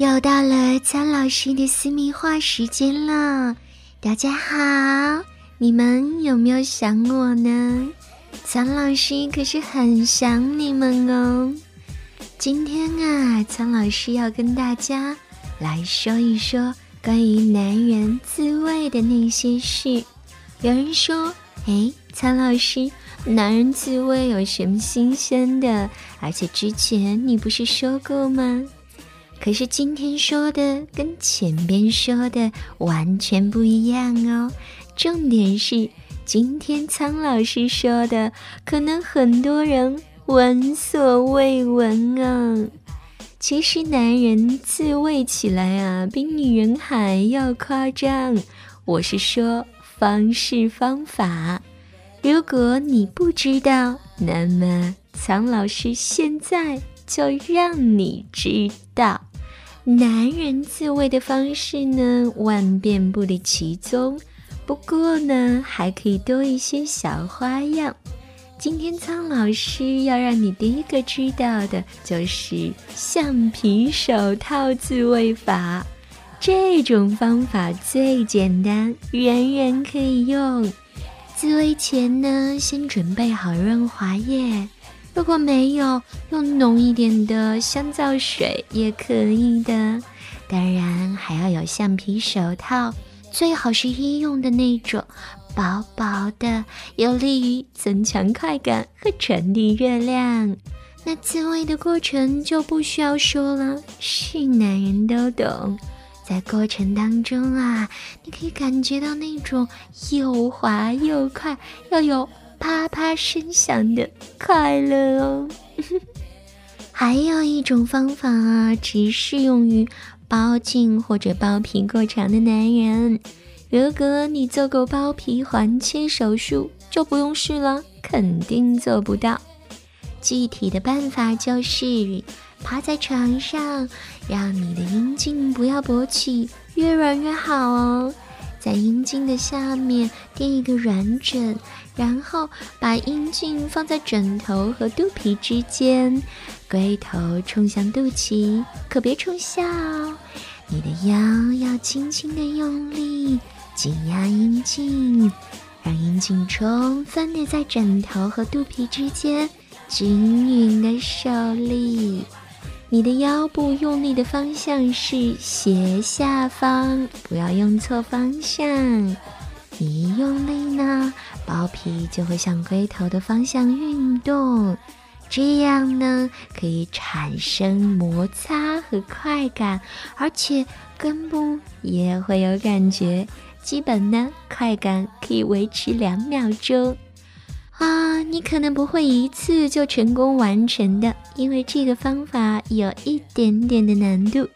又到了苍老师的私密话时间了，大家好，你们有没有想我呢？苍老师可是很想你们哦。今天啊，苍老师要跟大家来说一说关于男人自慰的那些事。有人说，哎，苍老师，男人自慰有什么新鲜的？而且之前你不是说过吗？可是今天说的跟前边说的完全不一样哦。重点是今天苍老师说的，可能很多人闻所未闻啊。其实男人自慰起来啊，比女人还要夸张。我是说方式方法。如果你不知道，那么苍老师现在就让你知道。男人自慰的方式呢，万变不离其宗。不过呢，还可以多一些小花样。今天苍老师要让你第一个知道的就是橡皮手套自慰法。这种方法最简单，人人可以用。自慰前呢，先准备好润滑液。如果没有用浓一点的香皂水也可以的，当然还要有橡皮手套，最好是医用的那种，薄薄的，有利于增强快感和传递热量。那自慰的过程就不需要说了，是男人都懂。在过程当中啊，你可以感觉到那种又滑又快，又有。啪啪声响的快乐哦，还有一种方法啊，只适用于包茎或者包皮过长的男人。如果你做过包皮环切手术，就不用试了，肯定做不到。具体的办法就是趴在床上，让你的阴茎不要勃起，越软越好哦。在阴茎的下面垫一个软枕。然后把阴茎放在枕头和肚皮之间，龟头冲向肚脐，可别冲下哦。你的腰要轻轻的用力挤压阴茎，让阴茎充分的在枕头和肚皮之间均匀的受力。你的腰部用力的方向是斜下方，不要用错方向。一用力呢，包皮就会向龟头的方向运动，这样呢可以产生摩擦和快感，而且根部也会有感觉。基本呢，快感可以维持两秒钟。啊，你可能不会一次就成功完成的，因为这个方法有一点点的难度。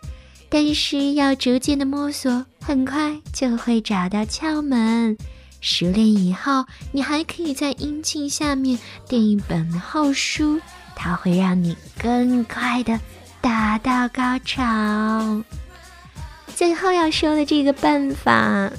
但是要逐渐的摸索，很快就会找到窍门。熟练以后，你还可以在阴茎下面垫一本厚书，它会让你更快的达到高潮。最后要说的这个办法呵，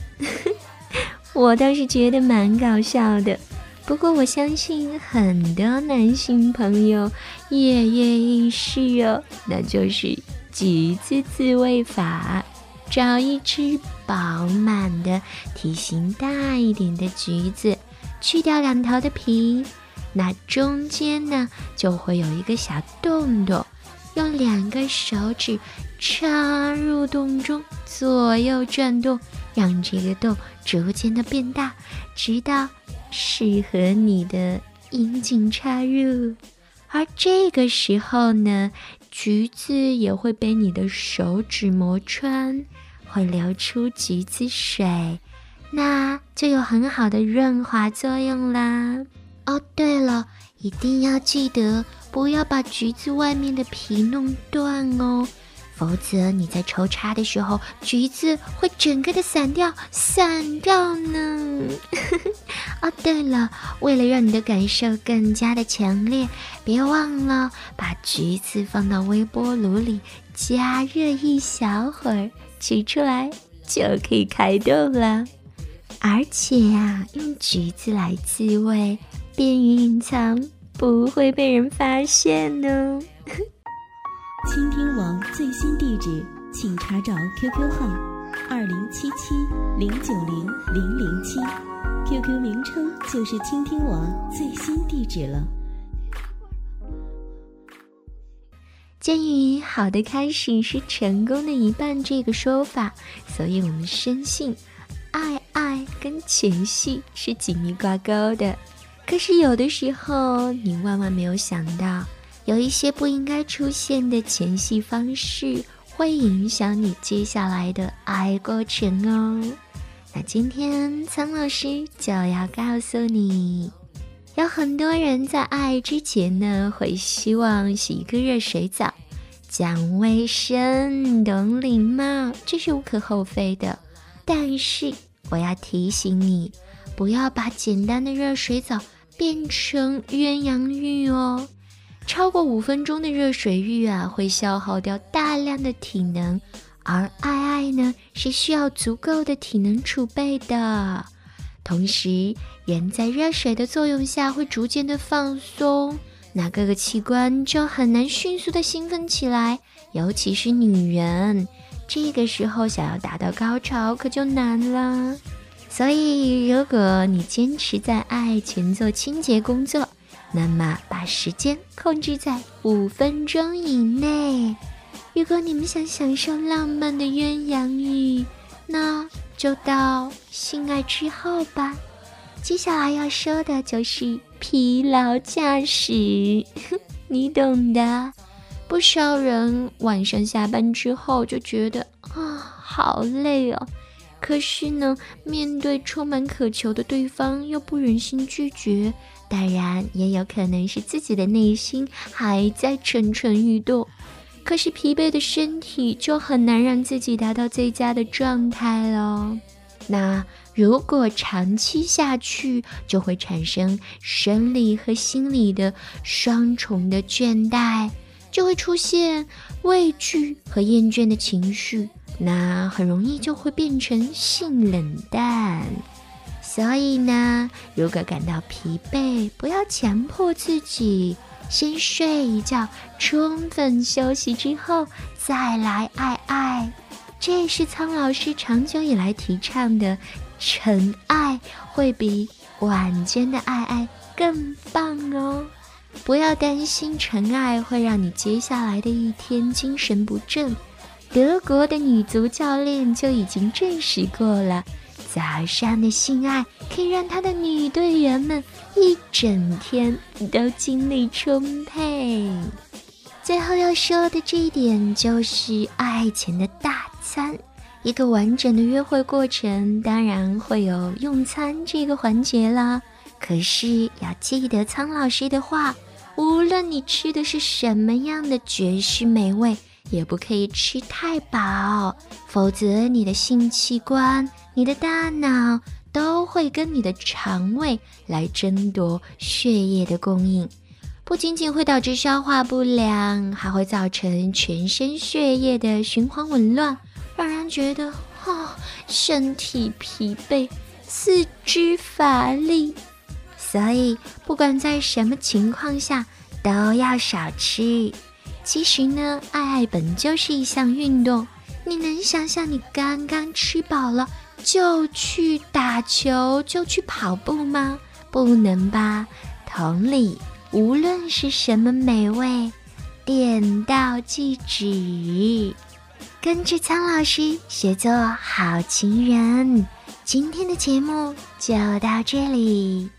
我倒是觉得蛮搞笑的。不过我相信很多男性朋友跃跃欲试哦，那就是。橘子自慰法，找一只饱满的、体型大一点的橘子，去掉两头的皮，那中间呢就会有一个小洞洞，用两个手指插入洞中，左右转动，让这个洞逐渐的变大，直到适合你的阴茎插入。而这个时候呢？橘子也会被你的手指磨穿，会流出橘子水，那就有很好的润滑作用啦。哦，对了，一定要记得不要把橘子外面的皮弄断哦。否则你在抽插的时候，橘子会整个的散掉，散掉呢。哦，对了，为了让你的感受更加的强烈，别忘了把橘子放到微波炉里加热一小会儿，取出来就可以开动了。而且呀，用橘子来自慰，便于隐藏，不会被人发现哦。倾听王最新地址，请查找 QQ 号二零七七零九零零零七，QQ 名称就是倾听网最新地址了。鉴于“好的开始是成功的一半”这个说法，所以我们深信，爱爱跟前戏是紧密挂钩的。可是有的时候，你万万没有想到，有一些不应该出现的前戏方式，会影响你接下来的爱过程哦。那今天苍老师就要告诉你，有很多人在爱之前呢，会希望洗一个热水澡，讲卫生、懂礼貌，这是无可厚非的。但是我要提醒你，不要把简单的热水澡。变成鸳鸯浴哦，超过五分钟的热水浴啊，会消耗掉大量的体能，而爱爱呢是需要足够的体能储备的。同时，人在热水的作用下会逐渐的放松，那各个器官就很难迅速的兴奋起来，尤其是女人，这个时候想要达到高潮可就难了。所以，如果你坚持在爱前做清洁工作，那么把时间控制在五分钟以内。如果你们想享受浪漫的鸳鸯浴，那就到性爱之后吧。接下来要说的就是疲劳驾驶，你懂的。不少人晚上下班之后就觉得啊，好累哦。可是呢，面对充满渴求的对方，又不忍心拒绝。当然，也有可能是自己的内心还在蠢蠢欲动。可是疲惫的身体就很难让自己达到最佳的状态了。那如果长期下去，就会产生生理和心理的双重的倦怠，就会出现畏惧和厌倦的情绪。那很容易就会变成性冷淡，所以呢，如果感到疲惫，不要强迫自己，先睡一觉，充分休息之后再来爱爱。这是苍老师长久以来提倡的，晨爱会比晚间的爱爱更棒哦。不要担心晨爱会让你接下来的一天精神不振。德国的女足教练就已经证实过了，早上的性爱可以让他的女队员们一整天都精力充沛。最后要说的这一点就是爱情的大餐，一个完整的约会过程当然会有用餐这个环节啦。可是要记得苍老师的话，无论你吃的是什么样的绝世美味。也不可以吃太饱，否则你的性器官、你的大脑都会跟你的肠胃来争夺血液的供应，不仅仅会导致消化不良，还会造成全身血液的循环紊乱，让人觉得哦身体疲惫、四肢乏力。所以，不管在什么情况下，都要少吃。其实呢，爱爱本就是一项运动。你能想象你刚刚吃饱了就去打球、就去跑步吗？不能吧。同理，无论是什么美味，点到即止。跟着苍老师学做好情人。今天的节目就到这里。